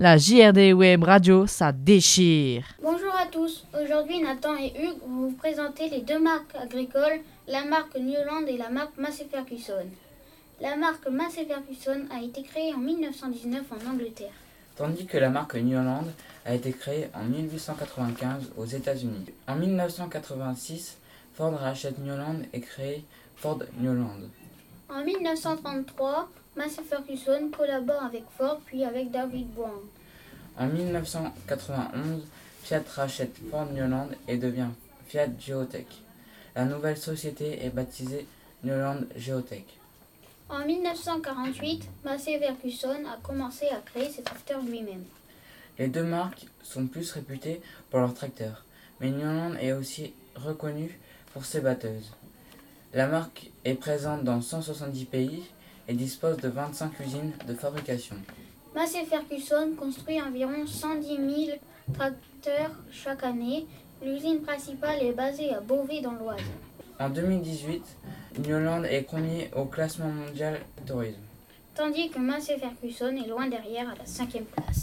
La JRD Web Radio, ça déchire. Bonjour à tous. Aujourd'hui, Nathan et Hugues vont vous présenter les deux marques agricoles, la marque Newland et la marque Massey Ferguson. La marque Massey Ferguson a été créée en 1919 en Angleterre. Tandis que la marque Newland a été créée en 1895 aux États-Unis. En 1986, Ford rachète Newland et crée Ford Newland. En 1933, Massey Ferguson collabore avec Ford puis avec David Brown. En 1991, Fiat rachète Ford Newland et devient Fiat Geotech. La nouvelle société est baptisée Newland Geotech. En 1948, Massey Ferguson a commencé à créer ses tracteurs lui-même. Les deux marques sont plus réputées pour leurs tracteurs, mais Newland est aussi reconnue pour ses batteuses. La marque est présente dans 170 pays et dispose de 25 usines de fabrication. Massey Ferguson construit environ 110 000 tracteurs chaque année. L'usine principale est basée à Beauvais dans l'Oise. En 2018, Newland est premier au classement mondial tourisme. Tandis que Massey Ferguson est loin derrière à la cinquième place.